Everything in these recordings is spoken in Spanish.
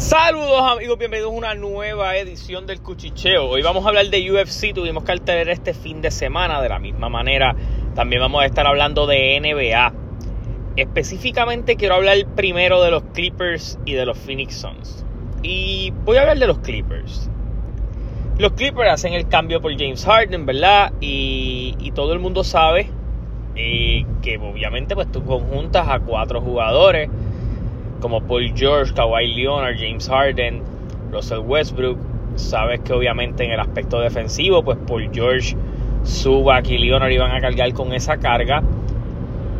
Saludos amigos, bienvenidos a una nueva edición del Cuchicheo. Hoy vamos a hablar de UFC, tuvimos que alterar este fin de semana de la misma manera. También vamos a estar hablando de NBA. Específicamente quiero hablar primero de los Clippers y de los Phoenix Suns. Y voy a hablar de los Clippers. Los Clippers hacen el cambio por James Harden, ¿verdad? Y, y todo el mundo sabe eh, que obviamente pues tú conjuntas a cuatro jugadores como Paul George, Kawhi Leonard, James Harden, Russell Westbrook. Sabes que obviamente en el aspecto defensivo, pues Paul George, Zubac y Leonard iban a cargar con esa carga.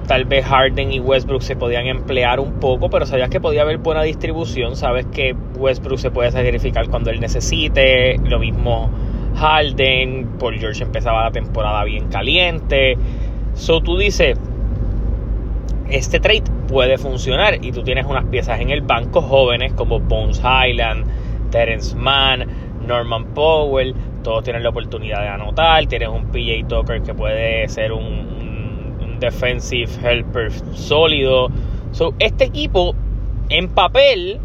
Tal vez Harden y Westbrook se podían emplear un poco, pero sabías que podía haber buena distribución. Sabes que Westbrook se puede sacrificar cuando él necesite. Lo mismo Harden. Paul George empezaba la temporada bien caliente. So tú dices, este trade puede funcionar y tú tienes unas piezas en el banco jóvenes como Bones Highland, Terence Mann, Norman Powell, todos tienen la oportunidad de anotar, tienes un PJ Tucker que puede ser un, defensive helper sólido. So, este equipo en papel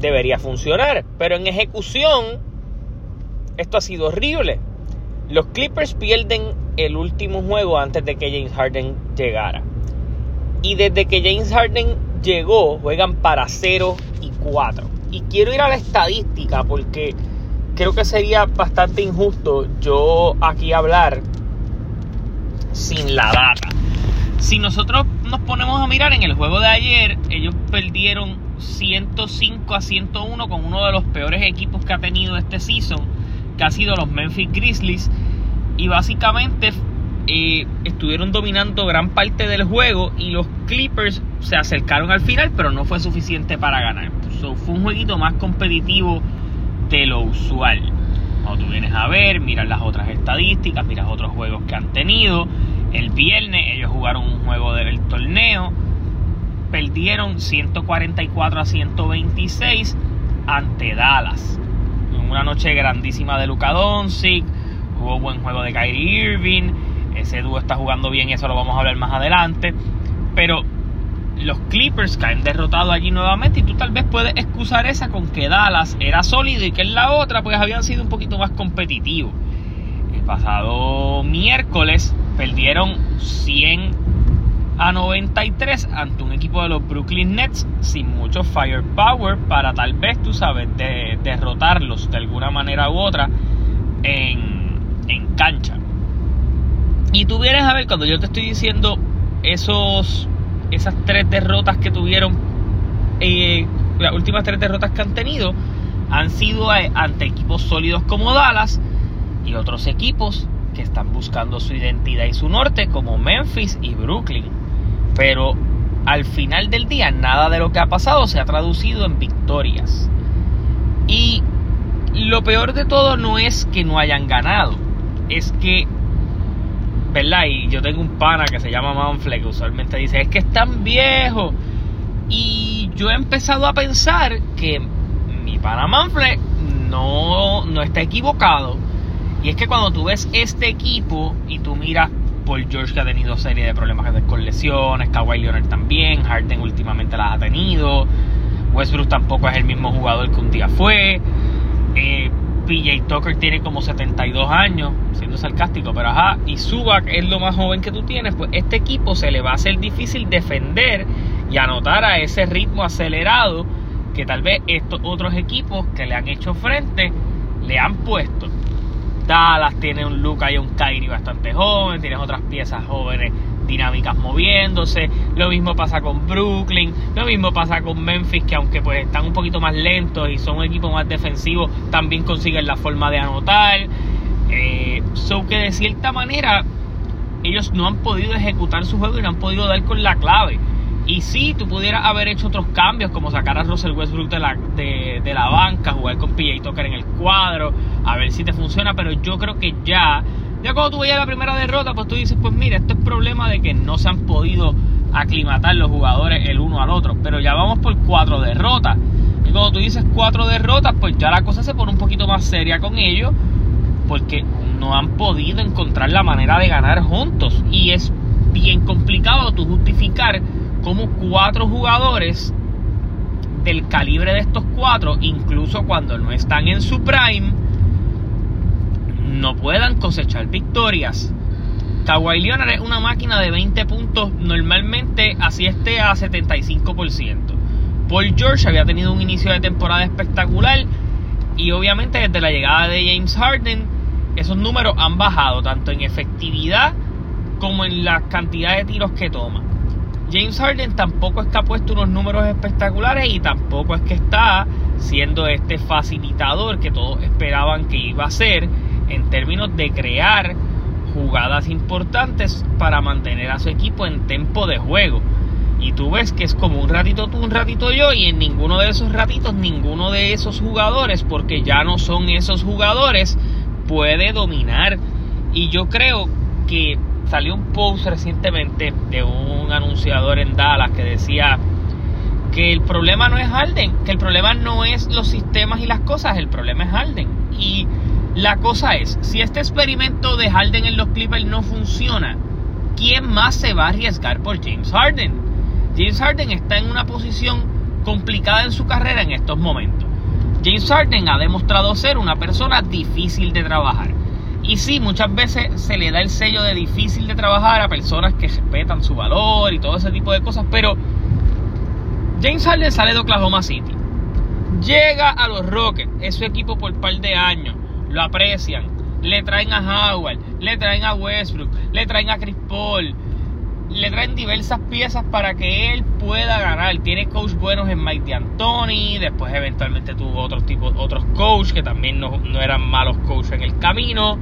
debería funcionar, pero en ejecución esto ha sido horrible. Los Clippers pierden el último juego antes de que James Harden llegara. Y desde que James Harden llegó, juegan para 0 y 4. Y quiero ir a la estadística porque creo que sería bastante injusto yo aquí hablar sin la data. Si nosotros nos ponemos a mirar en el juego de ayer, ellos perdieron 105 a 101 con uno de los peores equipos que ha tenido este season, que ha sido los Memphis Grizzlies. Y básicamente eh, estuvieron dominando gran parte del juego y los Clippers se acercaron al final, pero no fue suficiente para ganar. fue un jueguito más competitivo de lo usual. Cuando tú vienes a ver, miras las otras estadísticas, miras otros juegos que han tenido. El viernes ellos jugaron un juego del torneo, perdieron 144 a 126 ante Dallas. Una noche grandísima de Luka Doncic, hubo buen juego de Kyrie Irving ese dúo está jugando bien, eso lo vamos a hablar más adelante. Pero los Clippers caen derrotados allí nuevamente y tú tal vez puedes excusar esa con que Dallas era sólido y que en la otra pues habían sido un poquito más competitivos. El pasado miércoles perdieron 100 a 93 ante un equipo de los Brooklyn Nets sin mucho firepower para tal vez, tú sabes, de, derrotarlos de alguna manera u otra en, en cancha. Y tú vienes a ver cuando yo te estoy diciendo esos, esas tres derrotas que tuvieron, eh, las últimas tres derrotas que han tenido, han sido ante equipos sólidos como Dallas y otros equipos que están buscando su identidad y su norte como Memphis y Brooklyn. Pero al final del día nada de lo que ha pasado se ha traducido en victorias. Y lo peor de todo no es que no hayan ganado, es que ¿verdad? Y yo tengo un pana que se llama Manfle que usualmente dice, es que es tan viejo. Y yo he empezado a pensar que mi pana Manfle no, no está equivocado. Y es que cuando tú ves este equipo y tú miras por George que ha tenido serie de problemas con lesiones, Kawhi Leonard también, Harden últimamente las ha tenido, Westbrook tampoco es el mismo jugador que un día fue. Eh, PJ Tucker tiene como 72 años, siendo sarcástico, pero ajá, y Zubac es lo más joven que tú tienes, pues este equipo se le va a hacer difícil defender y anotar a ese ritmo acelerado que tal vez estos otros equipos que le han hecho frente le han puesto. Dallas tiene un Luca y un Kyrie bastante joven, tienes otras piezas jóvenes dinámicas moviéndose. Lo mismo pasa con Brooklyn, lo mismo pasa con Memphis, que aunque pues están un poquito más lentos y son un equipo más defensivo, también consiguen la forma de anotar. Eh, so que de cierta manera ellos no han podido ejecutar su juego y no han podido dar con la clave. Y si tú pudieras haber hecho otros cambios, como sacar a Russell Westbrook de la, de, de la banca, jugar con PJ Tucker en el cuadro, a ver si te funciona, pero yo creo que ya ya cuando tú veías la primera derrota, pues tú dices, pues mira, esto es problema de que no se han podido aclimatar los jugadores el uno al otro. Pero ya vamos por cuatro derrotas. Y cuando tú dices cuatro derrotas, pues ya la cosa se pone un poquito más seria con ellos. Porque no han podido encontrar la manera de ganar juntos. Y es bien complicado tú justificar cómo cuatro jugadores del calibre de estos cuatro, incluso cuando no están en su prime, no puedan cosechar victorias. Kawhi Leonard es una máquina de 20 puntos, normalmente así esté a 75%. Paul George había tenido un inicio de temporada espectacular y obviamente desde la llegada de James Harden esos números han bajado tanto en efectividad como en la cantidad de tiros que toma. James Harden tampoco es que ha puesto unos números espectaculares y tampoco es que está siendo este facilitador que todos esperaban que iba a ser en términos de crear jugadas importantes para mantener a su equipo en tempo de juego. Y tú ves que es como un ratito tú, un ratito yo, y en ninguno de esos ratitos, ninguno de esos jugadores, porque ya no son esos jugadores, puede dominar. Y yo creo que salió un post recientemente de un anunciador en Dallas que decía que el problema no es Harden, que el problema no es los sistemas y las cosas, el problema es Harden. Y la cosa es, si este experimento de Harden en los Clippers no funciona, ¿quién más se va a arriesgar por James Harden? James Harden está en una posición complicada en su carrera en estos momentos. James Harden ha demostrado ser una persona difícil de trabajar. Y sí, muchas veces se le da el sello de difícil de trabajar a personas que respetan su valor y todo ese tipo de cosas, pero James Harden sale de Oklahoma City. Llega a los Rockets, es su equipo por un par de años, lo aprecian, le traen a Howard, le traen a Westbrook, le traen a Chris Paul, le traen diversas piezas para que él pueda ganar. Tiene coach buenos en Mike D'Antoni, después eventualmente tuvo otros tipos, otros coaches que también no, no eran malos coaches en el camino.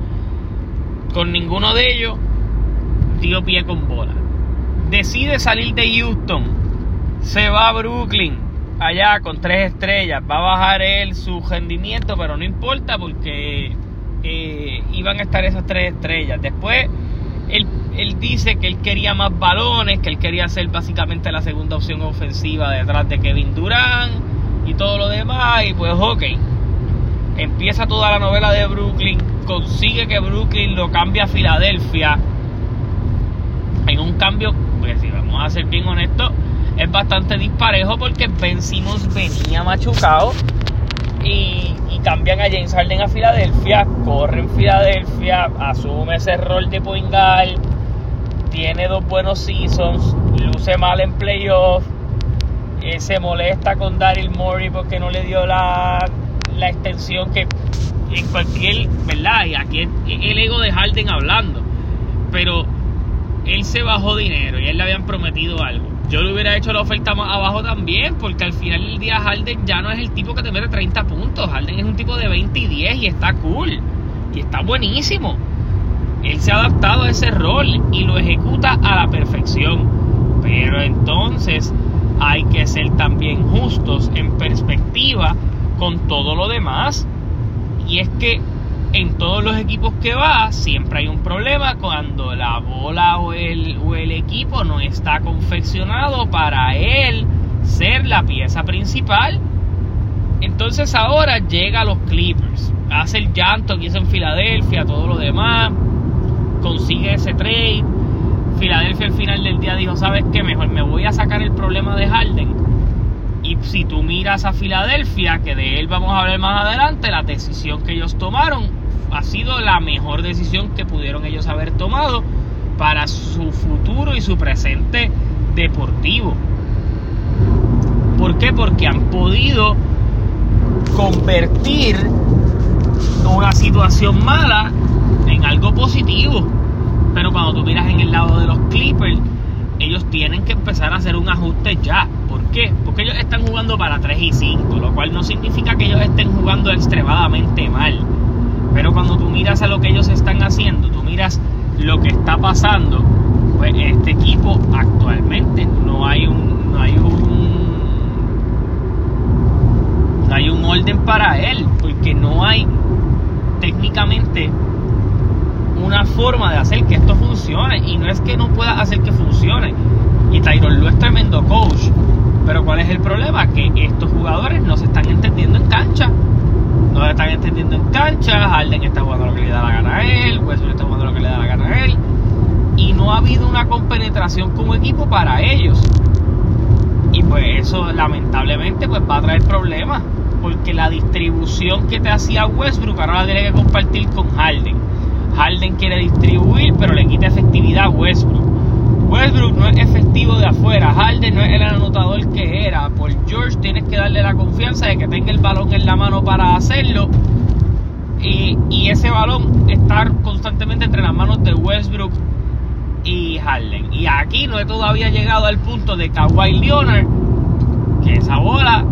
Con ninguno de ellos dio pie con bola. Decide salir de Houston, se va a Brooklyn, allá con tres estrellas. Va a bajar él su rendimiento, pero no importa porque eh, iban a estar esas tres estrellas. Después él, él, dice que él quería más balones, que él quería ser básicamente la segunda opción ofensiva detrás de Kevin Durant y todo lo demás. Y pues, ok, empieza toda la novela de Brooklyn, consigue que Brooklyn lo cambie a Filadelfia. En un cambio, pues si vamos a ser bien honestos, es bastante disparejo porque Ben Simmons venía machucado y, cambian a James Harden a Filadelfia, corre en Filadelfia, asume ese rol de point tiene dos buenos seasons, luce mal en playoff, eh, se molesta con Daryl Morey porque no le dio la, la extensión que en cualquier, ¿verdad? Y aquí es el ego de Harden hablando, pero él se bajó dinero y él le habían prometido algo yo le hubiera hecho la oferta más abajo también, porque al final del día Harden ya no es el tipo que te mete 30 puntos. Harden es un tipo de 20 y 10 y está cool. Y está buenísimo. Él se ha adaptado a ese rol y lo ejecuta a la perfección. Pero entonces hay que ser también justos en perspectiva con todo lo demás. Y es que en todos los equipos que va siempre hay un problema cuando la bola o el, o el equipo no está confeccionado para él ser la pieza principal. Entonces ahora llega a los Clippers, hace el llanto que hizo en Filadelfia, todo lo demás, consigue ese trade. Filadelfia al final del día dijo, ¿sabes qué? Mejor me voy a sacar el problema de Harden. Y si tú miras a Filadelfia, que de él vamos a hablar más adelante, la decisión que ellos tomaron ha sido la mejor decisión que pudieron ellos haber tomado para su futuro y su presente deportivo. ¿Por qué? Porque han podido convertir una situación mala en algo positivo. Pero cuando tú miras en el lado de los Clippers, ellos tienen que empezar a hacer un ajuste ya. ¿Por qué? Porque ellos están jugando para 3 y 5, lo cual no significa que ellos estén jugando extremadamente mal. Pero cuando tú miras a lo que ellos están haciendo, tú miras lo que está pasando, pues este equipo actualmente no hay un no hay un no hay un orden para él, porque no hay técnicamente una forma de hacer que esto funcione y no es que no pueda hacer que funcione. Y Tyron Lu es tremendo coach, pero ¿cuál es el problema? Que estos jugadores no se están entendiendo en cancha no le están entendiendo en cancha, Harden está jugando lo que le da la gana a él, Westbrook está jugando lo que le da la gana a él, y no ha habido una compenetración como equipo para ellos. Y pues eso lamentablemente pues va a traer problemas. Porque la distribución que te hacía Westbrook ahora la tiene que compartir con Harden. Harden quiere distribuir, pero le quita efectividad a Westbrook. Westbrook no es efectivo de afuera, Harden no es el anotador que era. Por George tienes que darle la confianza de que tenga el balón en la mano para hacerlo. Y, ese balón estar constantemente entre las manos de Westbrook y Harden. Y aquí no he todavía llegado al punto de Kawhi Leonard, que esa bola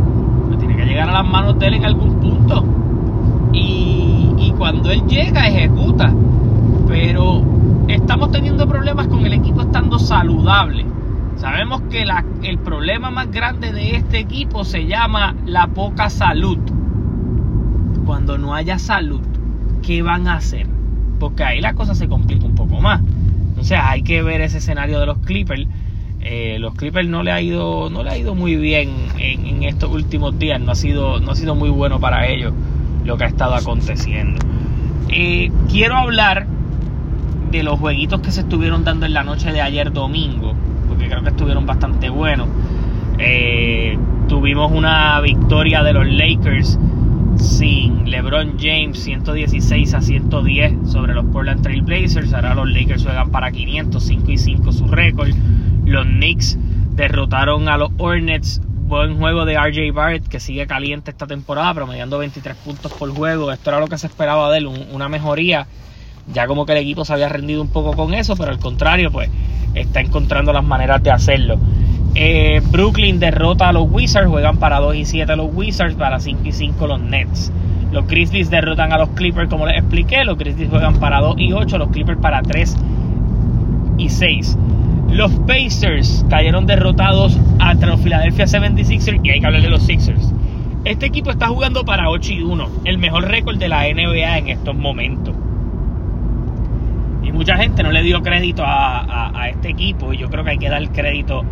tiene que llegar a las manos de él en algún punto. Y, cuando él llega, ejecuta. Pero estamos teniendo problemas con el equipo estando saludable. Sabemos que el problema más grande de este equipo se llama la poca salud. Cuando no haya salud, ¿qué van a hacer? Porque ahí la cosa se complica un poco más. Sea, hay que ver ese escenario de los Clippers. Eh, los Clippers no le ha ido, no le ha ido muy bien en, estos últimos días. No ha sido, no ha sido muy bueno para ellos lo que ha estado aconteciendo. Eh, quiero hablar de los jueguitos que se estuvieron dando en la noche de ayer domingo, porque creo que estuvieron bastante buenos. Eh, tuvimos una victoria de los Lakers sin LeBron James 116 a 110 sobre los Portland Trail Blazers. Ahora los Lakers juegan para 500, 5 y 5 su récord. Los Knicks derrotaron a los Hornets. Buen juego de RJ Barrett que sigue caliente esta temporada, promediando 23 puntos por juego. Esto era lo que se esperaba de él, una mejoría. Ya como que el equipo se había rendido un poco con eso, pero al contrario, pues está encontrando las maneras de hacerlo. Eh, Brooklyn derrota a los Wizards, juegan para 2 y 7 los Wizards, para 5 y 5 los Nets. Los Grizzlies derrotan a los Clippers, como les expliqué. Los Grizzlies juegan para 2 y 8, los Clippers para 3 y 6. Los Pacers cayeron derrotados ante los Philadelphia 76ers y hay que hablar de los Sixers. Este equipo está jugando para 8 y 1, el mejor récord de la NBA en estos momentos. Y mucha gente no le dio crédito a, a este equipo y yo creo que hay que dar crédito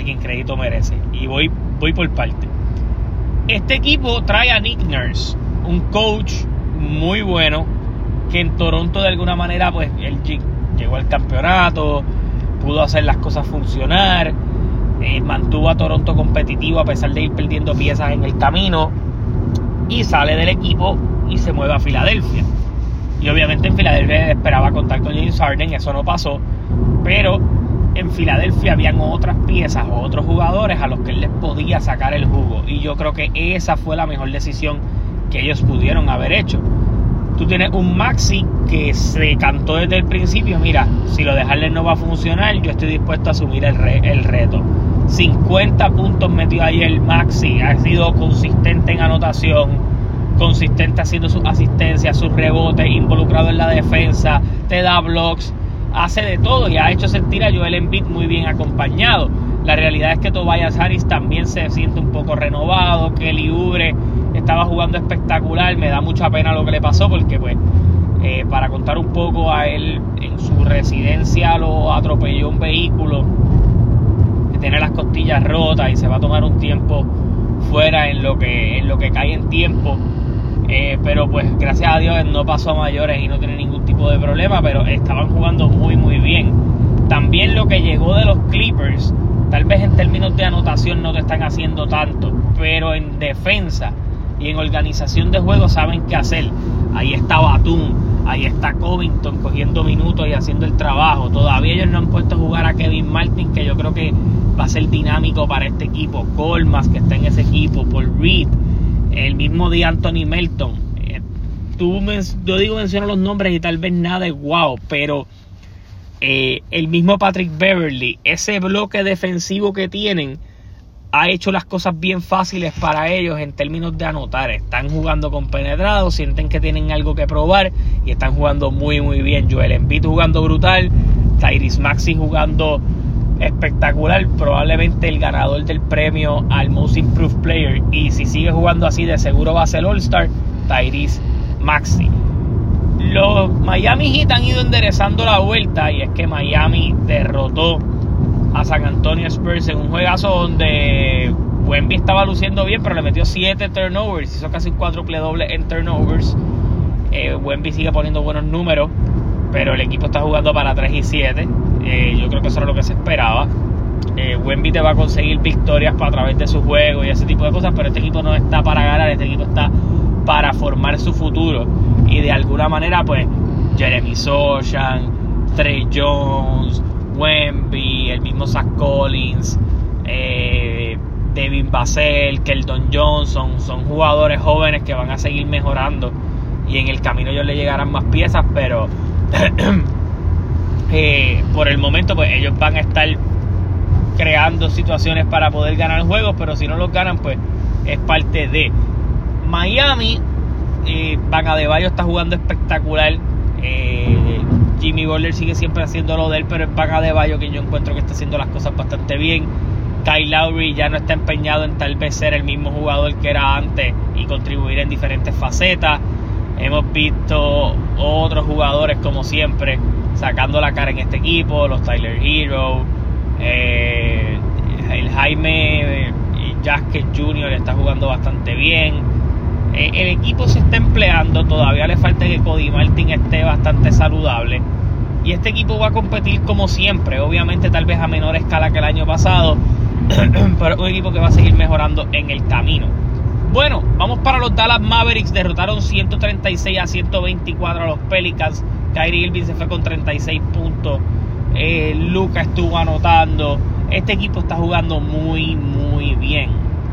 a quien crédito merece. Y voy, voy por parte. Este equipo trae a Nick Nurse, un coach muy bueno, que en Toronto de alguna manera, pues él llegó al campeonato, pudo hacer las cosas funcionar, eh, mantuvo a Toronto competitivo a pesar de ir perdiendo piezas en el camino, y sale del equipo y se mueve a Filadelfia. Y obviamente en Filadelfia esperaba contar con James Harden, eso no pasó, pero en Filadelfia habían otras piezas o otros jugadores a los que él les podía sacar el jugo. Y yo creo que esa fue la mejor decisión que ellos pudieron haber hecho. Tú tienes un Maxi que se cantó desde el principio, mira, si lo de Harden no va a funcionar, yo estoy dispuesto a asumir el, el reto. 50 puntos metió ayer Maxi, ha sido consistente en anotación, consistente haciendo sus asistencias, sus rebotes, involucrado en la defensa, te da blocks hace de todo y ha hecho sentir a Joel Embiid muy bien acompañado. La realidad es que Tobias Harris también se siente un poco renovado, que Ubre estaba jugando espectacular, me da mucha pena lo que le pasó porque pues eh, para contar un poco a él en su residencia lo atropelló un vehículo que tiene las costillas rotas y se va a tomar un tiempo fuera en lo que en lo que cae en tiempo eh, pero pues gracias a Dios no pasó a mayores y no tiene ningún de problema, pero estaban jugando muy muy bien. También lo que llegó de los Clippers, tal vez en términos de anotación no te están haciendo tanto, pero en defensa y en organización de juego saben qué hacer. Ahí está Batum, ahí está Covington cogiendo minutos y haciendo el trabajo. Todavía ellos no han puesto a jugar a Kevin Martin, que yo creo que va a ser dinámico para este equipo. Colmas, que está en ese equipo, Paul Reed el mismo día Anthony Melton. Tú yo digo menciono los nombres y tal vez nada es wow, pero eh, el mismo Patrick Beverly, ese bloque defensivo que tienen, ha hecho las cosas bien fáciles para ellos en términos de anotar. Están jugando con penetrado, sienten que tienen algo que probar y están jugando muy muy bien. Joel Embiid jugando brutal, Tyrese Maxi jugando espectacular, probablemente el ganador del premio al Most Improved Player. Y si sigue jugando así, de seguro va a ser All-Star, Tyrese Maxi. Los Miami Heat han ido enderezando la vuelta y es que Miami derrotó a San Antonio Spurs en un juegazo donde Wemby estaba luciendo bien, pero le metió 7 turnovers, hizo casi un cuádruple doble en turnovers. Eh, Wemby sigue poniendo buenos números, pero el equipo está jugando para 3 y 7. Eh, yo creo que eso era lo que se esperaba. Eh, Wemby te va a conseguir victorias a través de su juego y ese tipo de cosas, pero este equipo no está para ganar, este equipo está para formar su futuro. Y de alguna manera, pues, Jeremy Sochan, Trey Jones, Wemby, el mismo Zach Collins, eh, Devin Basel, Keldon Johnson, son jugadores jóvenes que van a seguir mejorando y en el camino ellos le llegarán más piezas, pero eh, por el momento pues ellos van a estar creando situaciones para poder ganar juegos, pero si no los ganan pues es parte de Miami. Eh, Van Adebayo está jugando espectacular. Eh, Jimmy Butler sigue siempre haciendo lo de él, pero es Van Adebayo que yo encuentro que está haciendo las cosas bastante bien. Kyle Lowry ya no está empeñado en tal vez ser el mismo jugador que era antes y contribuir en diferentes facetas. Hemos visto otros jugadores como siempre sacando la cara en este equipo, los Tyler Hero, eh, el Jaime Jasquez Jr. está jugando bastante bien. Eh, el equipo se está empleando, todavía le falta que Cody Martin esté bastante saludable. Y este equipo va a competir como siempre, obviamente tal vez a menor escala que el año pasado, pero un equipo que va a seguir mejorando en el camino. Bueno, vamos para los Dallas Mavericks, derrotaron 136 a 124 a los Pelicans. Kyrie Irving se fue con 36 puntos. Eh, Luca estuvo anotando. Este equipo está jugando muy, muy bien.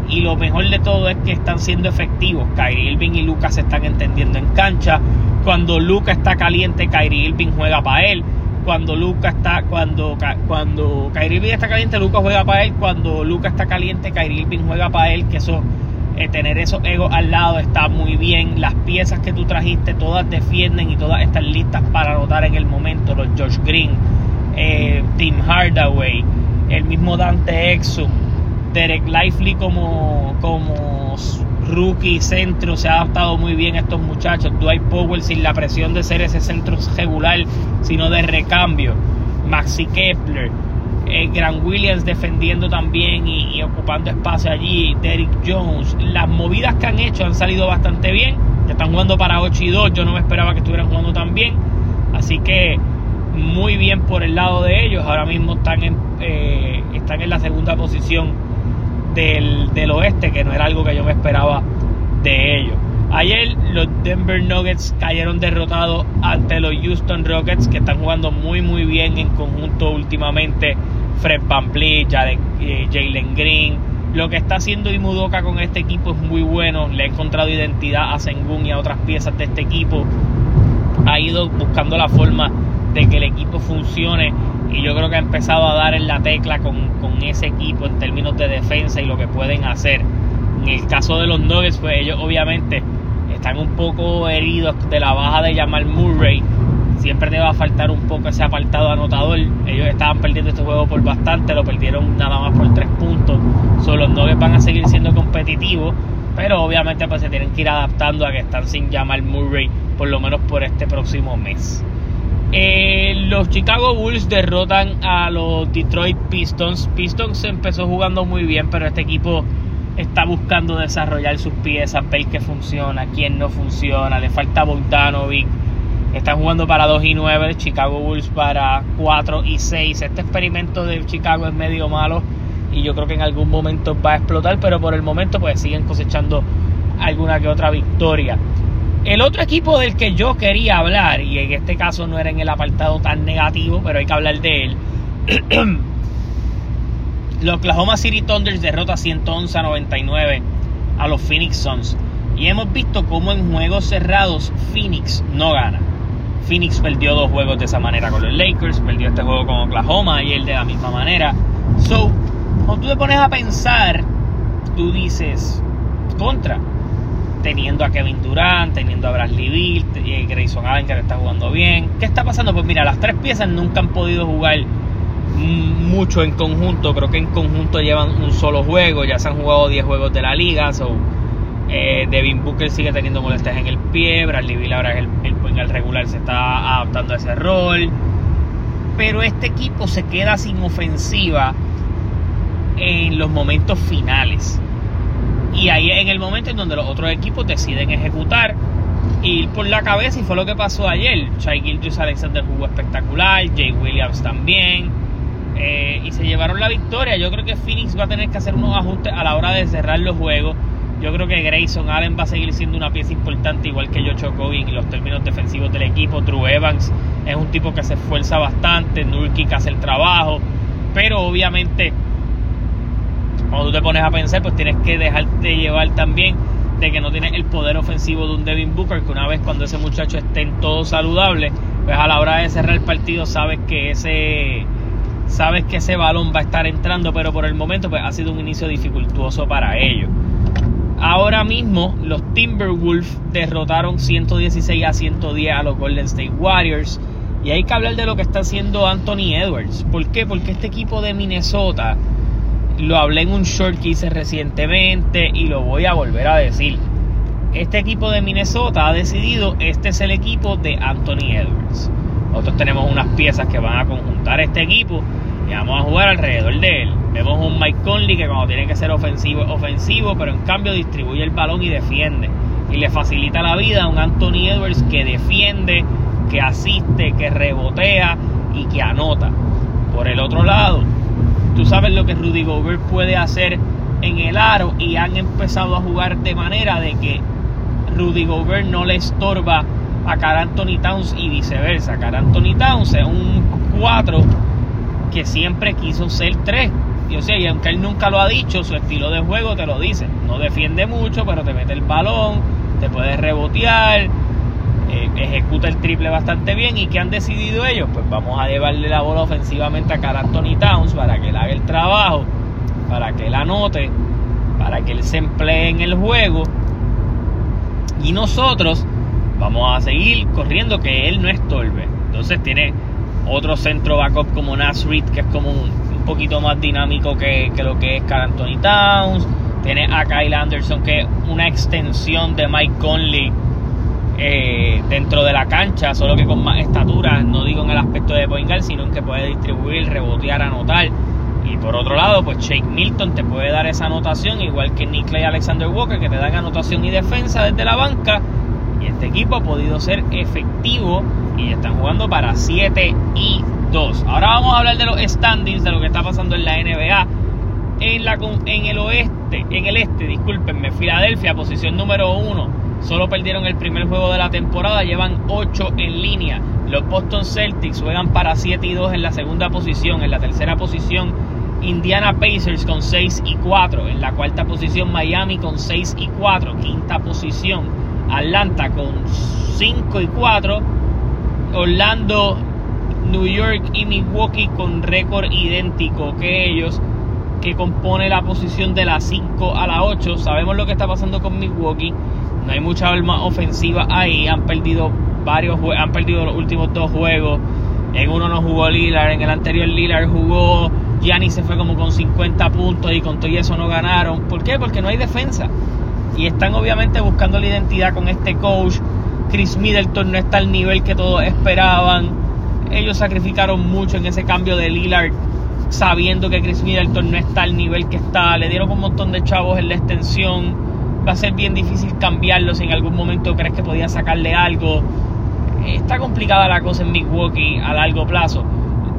Y lo mejor de todo es que están siendo efectivos. Kyrie Irving y Luca se están entendiendo en cancha. Cuando Luca está caliente, Kyrie Irving juega para él. Cuando Luca está, cuando, cuando Kyrie Irving está caliente, Luca juega para él. Cuando Luca está caliente, Kyrie Irving juega para él. Que eso, eh, tener esos egos al lado está muy bien. Las piezas que tú trajiste, todas defienden y todas están listas para anotar en el momento. Los George Green, eh, Tim Hardaway, el mismo Dante Exum, Derek Lively como, como rookie centro, se ha adaptado muy bien a estos muchachos. Dwight Powell sin la presión de ser ese centro regular, sino de recambio. Maxi Kepler, eh, Grant Williams defendiendo también y, ocupando espacio allí. Derek Jones. Las movidas que han hecho han salido bastante bien. Están jugando para 8 y 2. Yo no me esperaba que estuvieran jugando tan bien. Así que muy bien por el lado de ellos. Ahora mismo están en, eh, están en la segunda posición del, oeste, que no era algo que yo me esperaba de ellos. Ayer los Denver Nuggets cayeron derrotados ante los Houston Rockets, que están jugando muy muy bien en conjunto últimamente. Fred Van eh, Jalen Green. Lo que está haciendo Imudoka con este equipo es muy bueno. Le ha encontrado identidad a Sengun y a otras piezas de este equipo. Ha ido buscando la forma de que el equipo funcione y yo creo que ha empezado a dar en la tecla con, con, ese equipo en términos de defensa y lo que pueden hacer. En el caso de los Nuggets, pues ellos obviamente están un poco heridos de la baja de Jamal Murray. Siempre te va a faltar un poco ese apartado anotador. Ellos estaban perdiendo este juego por bastante, lo perdieron nada más por tres puntos. Solo los Nuggets van a seguir siendo competitivos, pero obviamente pues se tienen que ir adaptando a que están sin Jamal Murray por lo menos por este próximo mes. Eh, los Chicago Bulls derrotan a los Detroit Pistons. Pistons empezó jugando muy bien, pero este equipo está buscando desarrollar sus piezas, ver qué funciona, quién no funciona. Le falta Bogdanovic. Están jugando para 2 y 9, Chicago Bulls para 4 y 6. Este experimento de Chicago es medio malo y yo creo que en algún momento va a explotar, pero por el momento pues siguen cosechando alguna que otra victoria. El otro equipo del que yo quería hablar, y en este caso no era en el apartado tan negativo, pero hay que hablar de él. los Oklahoma City Thunders derrota 111 a 99 a los Phoenix Suns. Y hemos visto cómo en juegos cerrados Phoenix no gana. Phoenix perdió dos juegos de esa manera con los Lakers, perdió este juego con Oklahoma y él de la misma manera. So, cuando tú te pones a pensar, tú dices, contra, teniendo a Kevin Durant, teniendo a Bradley Bill, eh, Grayson Allen que está jugando bien. ¿Qué está pasando? Pues mira, las tres piezas nunca han podido jugar mucho en conjunto. Creo que en conjunto llevan un solo juego. Ya se han jugado 10 juegos de la liga. So, eh, Devin Booker sigue teniendo molestias en el pie. Bradley Bill ahora el, el, en el regular se está adaptando a ese rol. Pero este equipo se queda sin ofensiva en los momentos finales. Y ahí en el momento en donde los otros equipos deciden ejecutar, ir por la cabeza, y fue lo que pasó ayer. Chai Gildress Alexander jugó espectacular, Jay Williams también. eh, y se llevaron la victoria. Yo creo que Phoenix va a tener que hacer unos ajustes a la hora de cerrar los juegos. Yo creo que Grayson Allen va a seguir siendo una pieza importante, igual que Josh Okogie en los términos defensivos del equipo. Drew Evans es un tipo que se esfuerza bastante. Nurkic hace el trabajo. Pero obviamente, cuando tú te pones a pensar, pues tienes que dejarte llevar también de que no tienes el poder ofensivo de un Devin Booker, que una vez cuando ese muchacho esté en todo saludable, pues a la hora de cerrar el partido sabes que ese sabes que ese balón va a estar entrando, pero por el momento pues ha sido un inicio dificultuoso para ellos. Ahora mismo los Timberwolves derrotaron 116 a 110 a los Golden State Warriors. Y hay que hablar de lo que está haciendo Anthony Edwards. ¿Por qué? Porque este equipo de Minnesota, lo hablé en un short que hice recientemente y lo voy a volver a decir. Este equipo de Minnesota ha decidido, este es el equipo de Anthony Edwards. Nosotros tenemos unas piezas que van a conjuntar este equipo y vamos a jugar alrededor de él. Vemos un Mike Conley que cuando tiene que ser ofensivo ofensivo, pero en cambio distribuye el balón y defiende. Y le facilita la vida a un Anthony Edwards que defiende, que asiste, que rebotea y que anota. Por el otro lado, tú sabes lo que Rudy Gobert puede hacer en el aro y han empezado a jugar de manera de que Rudy Gobert no le estorba a Car Anthony Towns y viceversa. Car Anthony Towns es un 4 que siempre quiso ser 3. Y, o sea, y aunque él nunca lo ha dicho, su estilo de juego te lo dice. No defiende mucho, pero te mete el balón, te puede rebotear, eh, ejecuta el triple bastante bien. ¿Y qué han decidido ellos? Pues vamos a llevarle la bola ofensivamente a Car Anthony Towns para que él haga el trabajo, para que él anote, para que él se emplee en el juego. Y nosotros vamos a seguir corriendo que él no estorbe. Entonces tiene otro centro backup como Nasrid, que es como un, poquito más dinámico que, lo que es Carl Anthony Towns. Tiene a Kyle Anderson, que es una extensión de Mike Conley eh, dentro de la cancha, solo que con más estatura, no digo en el aspecto de point sino en que puede distribuir, rebotear, anotar. Y por otro lado, pues Shake Milton te puede dar esa anotación, igual que Nick y Alexander Walker, que te dan anotación y defensa desde la banca. Y este equipo ha podido ser efectivo y están jugando para 7 y 2. Ahora vamos a hablar de los standings, de lo que está pasando en la NBA. En, la, en el oeste, en el este, discúlpenme, Filadelfia, posición número 1. Solo perdieron el primer juego de la temporada, llevan 8 en línea. Los Boston Celtics juegan para 7 y 2 en la segunda posición. En la tercera posición, Indiana Pacers con 6 y 4. En la cuarta posición, Miami con 6 y 4. Quinta posición, Atlanta con 5 y 4. Orlando, New York y Milwaukee con récord idéntico que ellos, que compone la posición de la 5 a la 8. Sabemos lo que está pasando con Milwaukee. No hay mucha arma ofensiva ahí. Han perdido varios han perdido los últimos dos juegos. En uno no jugó Lillard, en el anterior Lillard jugó. Gianni se fue como con 50 puntos y con todo eso no ganaron. ¿Por qué? Porque no hay defensa. Y están obviamente buscando la identidad con este coach. Chris Middleton no está al nivel que todos esperaban. Ellos sacrificaron mucho en ese cambio de Lillard, sabiendo que Chris Middleton no está al nivel que está. Le dieron un montón de chavos en la extensión. Va a ser bien difícil cambiarlo si en algún momento crees que podía sacarle algo. Está complicada la cosa en Milwaukee a largo plazo.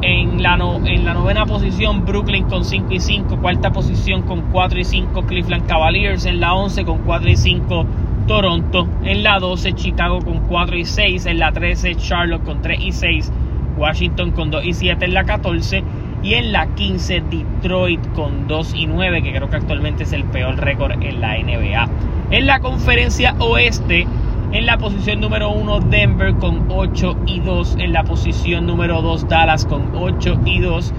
En la, en la novena posición Brooklyn con 5 y 5, cuarta posición con 4 y 5 Cleveland Cavaliers, en la 11 con 4 y 5 Toronto, en la 12 Chicago con 4 y 6, en la 13 Charlotte con 3 y 6, Washington con 2 y 7 en la 14 y en la 15 Detroit con 2 y 9, que creo que actualmente es el peor récord en la NBA. En la conferencia oeste, en la posición número 1 Denver con 8 y 2, en la posición número 2 Dallas con 8 y 2.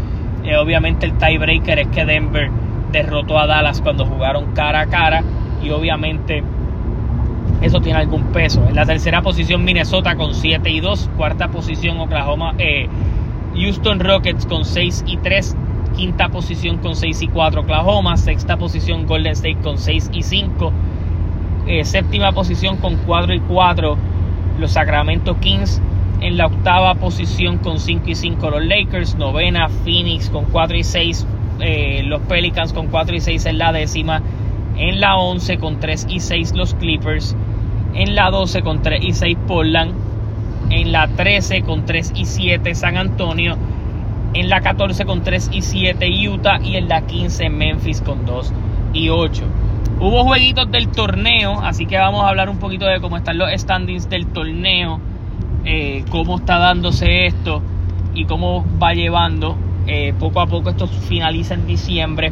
Eh, obviamente el tiebreaker es que Denver derrotó a Dallas cuando jugaron cara a cara y obviamente eso tiene algún peso. En la tercera posición Minnesota con 7 y 2, cuarta posición Oklahoma, eh, Houston Rockets con 6 y 3, quinta posición con 6 y 4 Oklahoma, sexta posición Golden State con 6 y 5, eh, séptima posición con 4 y 4 los Sacramento Kings, en la octava posición con 5 y 5 los Lakers, novena Phoenix con 4 y 6, eh, los Pelicans con 4 y 6 en la décima, en la 11 con 3 y 6 los Clippers, en la 12 con 3 y 6 Portland, en la 13 con 3 y 7 San Antonio En la 14 con 3 y 7 Utah y en la 15 Memphis con 2 y 8. Hubo jueguitos del torneo, así que vamos a hablar un poquito de cómo están los standings del torneo, eh, cómo está dándose esto y cómo va llevando. Eh, poco a poco esto finaliza en diciembre,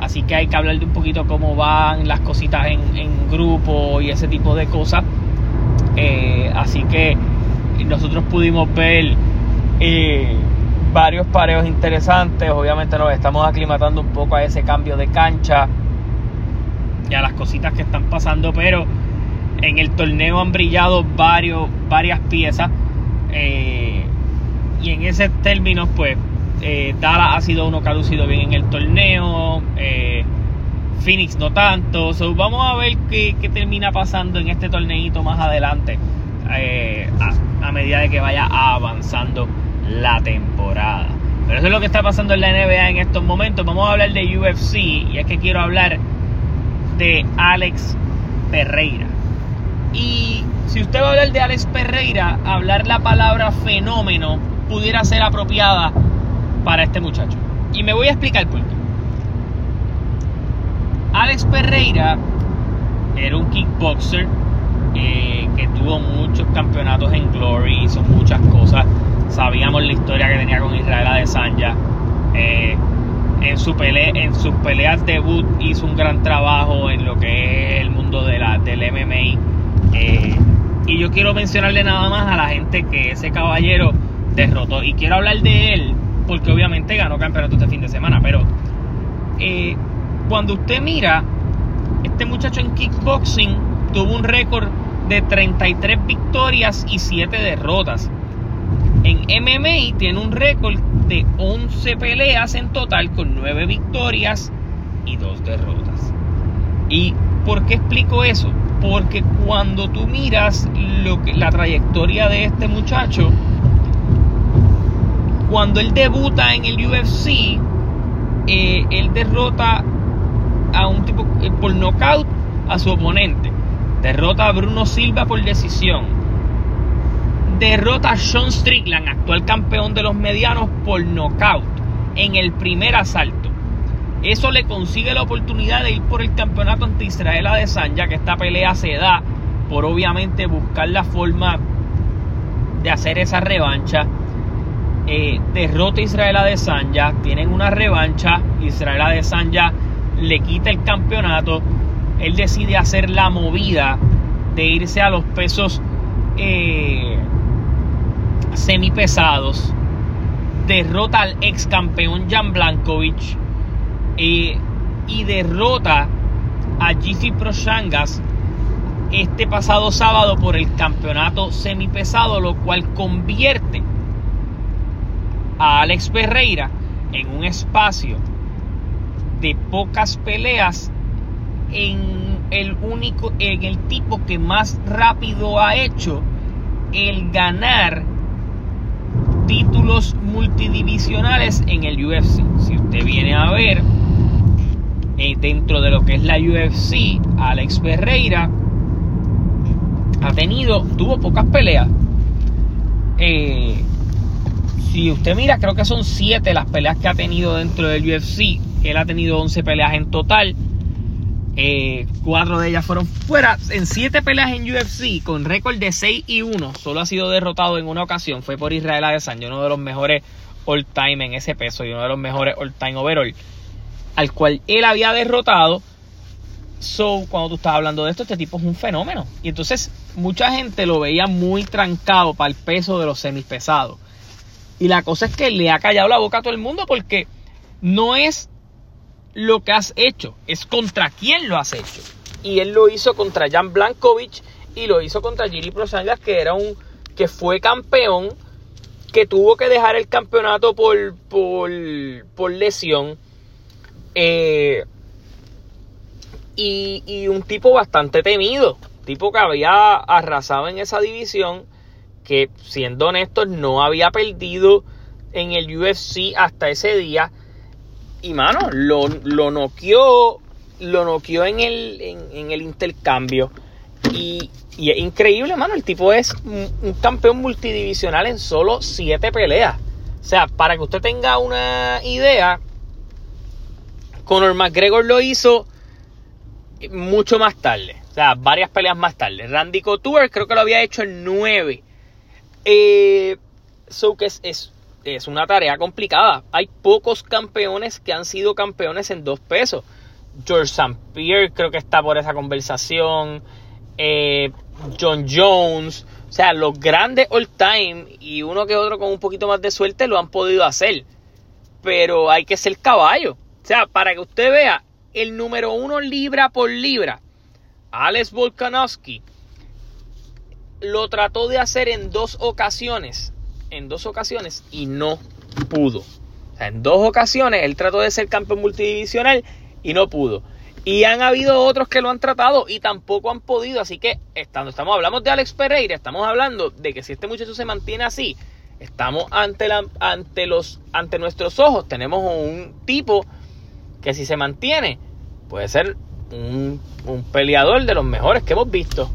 así que hay que hablar de un poquito cómo van las cositas en, grupo y ese tipo de cosas. Eh, así que nosotros pudimos ver varios pareos interesantes, obviamente nos estamos aclimatando un poco a ese cambio de cancha y a las cositas que están pasando, pero en el torneo han brillado varias piezas. Eh, y en ese término, pues, eh, ha sido uno que ha lucido bien en el torneo. Eh, Phoenix no tanto. vamos a ver qué, termina pasando en este torneito más adelante. A, medida de que vaya avanzando la temporada. Pero eso es lo que está pasando en la NBA en estos momentos. Vamos a hablar de UFC. Y es que quiero hablar de Alex Pereira. Y si usted va a hablar de Alex Pereira, hablar la palabra fenómeno pudiera ser apropiada para este muchacho. Y me voy a explicar por qué. Alex Pereira era un kickboxer que tuvo muchos campeonatos en Glory, hizo muchas cosas. Sabíamos la historia que tenía con Israel Adesanya. Eh, en, su pelea, en sus peleas debut hizo un gran trabajo en lo que es el mundo de la, del MMA. Eh, y yo quiero mencionarle nada más a la gente que ese caballero derrotó. Y quiero hablar de él porque obviamente ganó campeonato este fin de semana. Pero eh, cuando usted mira, este muchacho en kickboxing tuvo un récord de 33 victorias y 7 derrotas. En MMA tiene un récord de 11 peleas en total con 9 victorias y 2 derrotas. ¿Y por qué explico eso? Porque cuando tú miras lo que, la trayectoria de este muchacho, cuando él debuta en el UFC, eh, él derrota a un tipo eh, por knockout a su oponente. Derrota a Bruno Silva por decisión derrota a Sean Strickland, actual campeón de los medianos, por nocaut en el primer asalto. Eso le consigue la oportunidad de ir por el campeonato ante Israel Adesanya, que esta pelea se da por obviamente buscar la forma de hacer esa revancha. Eh, derrota a Israel Adesanya, tienen una revancha, Israel Adesanya le quita el campeonato, él decide hacer la movida de irse a los pesos eh, semipesados, derrota al ex campeón Jan Blankovic eh, y derrota a GC Proshangas este pasado sábado por el campeonato semipesado, lo cual convierte a Alex Ferreira en un espacio de pocas peleas en el único en el tipo que más rápido ha hecho el ganar títulos multidivisionales en el UFC. Si usted viene a ver eh, dentro de lo que es la UFC, Alex Ferreira ha tenido, tuvo pocas peleas. Eh, si usted mira, creo que son 7 las peleas que ha tenido dentro del UFC. Él ha tenido 11 peleas en total. Eh, cuatro de ellas fueron fuera en siete peleas en UFC con récord de 6 y 1. Solo ha sido derrotado en una ocasión. Fue por Israel Adesanya, uno de los mejores all time en ese peso y uno de los mejores all time overall. Al cual él había derrotado. So, cuando tú estás hablando de esto, este tipo es un fenómeno. Y entonces, mucha gente lo veía muy trancado para el peso de los semipesados. Y la cosa es que le ha callado la boca a todo el mundo porque no es lo que has hecho, es contra quién lo has hecho. Y él lo hizo contra Jan Blankovic y lo hizo contra Giri Prosangas, que era un que fue campeón, que tuvo que dejar el campeonato por, por, lesión. Eh, y, y un tipo bastante temido, tipo que había arrasado en esa división, que siendo honestos no había perdido en el UFC hasta ese día y mano, lo, lo noqueó, lo noqueó en el, en, el intercambio. Y, y, es increíble, mano. El tipo es un, campeón multidivisional en solo 7 peleas. O sea, para que usted tenga una idea, Conor McGregor lo hizo mucho más tarde. O sea, varias peleas más tarde. Randy Couture creo que lo había hecho en 9. Eh, so que es, es, una tarea complicada. Hay pocos campeones que han sido campeones en dos pesos. George St. Pierre creo que está por esa conversación. Eh, John Jones. O sea, los grandes all time y uno que otro con un poquito más de suerte lo han podido hacer. Pero hay que ser caballo. O sea, para que usted vea, el número uno libra por libra, Alex Volkanovski, lo trató de hacer en dos ocasiones. En dos ocasiones y no pudo. O sea, en dos ocasiones él trató de ser campeón multidivisional y no pudo. Y han habido otros que lo han tratado y tampoco han podido. Así que estando, estamos, hablamos de Alex Pereira, estamos hablando de que si este muchacho se mantiene así, estamos ante, la, ante, los, ante nuestros ojos. Tenemos un tipo que si se mantiene, puede ser un, peleador de los mejores que hemos visto.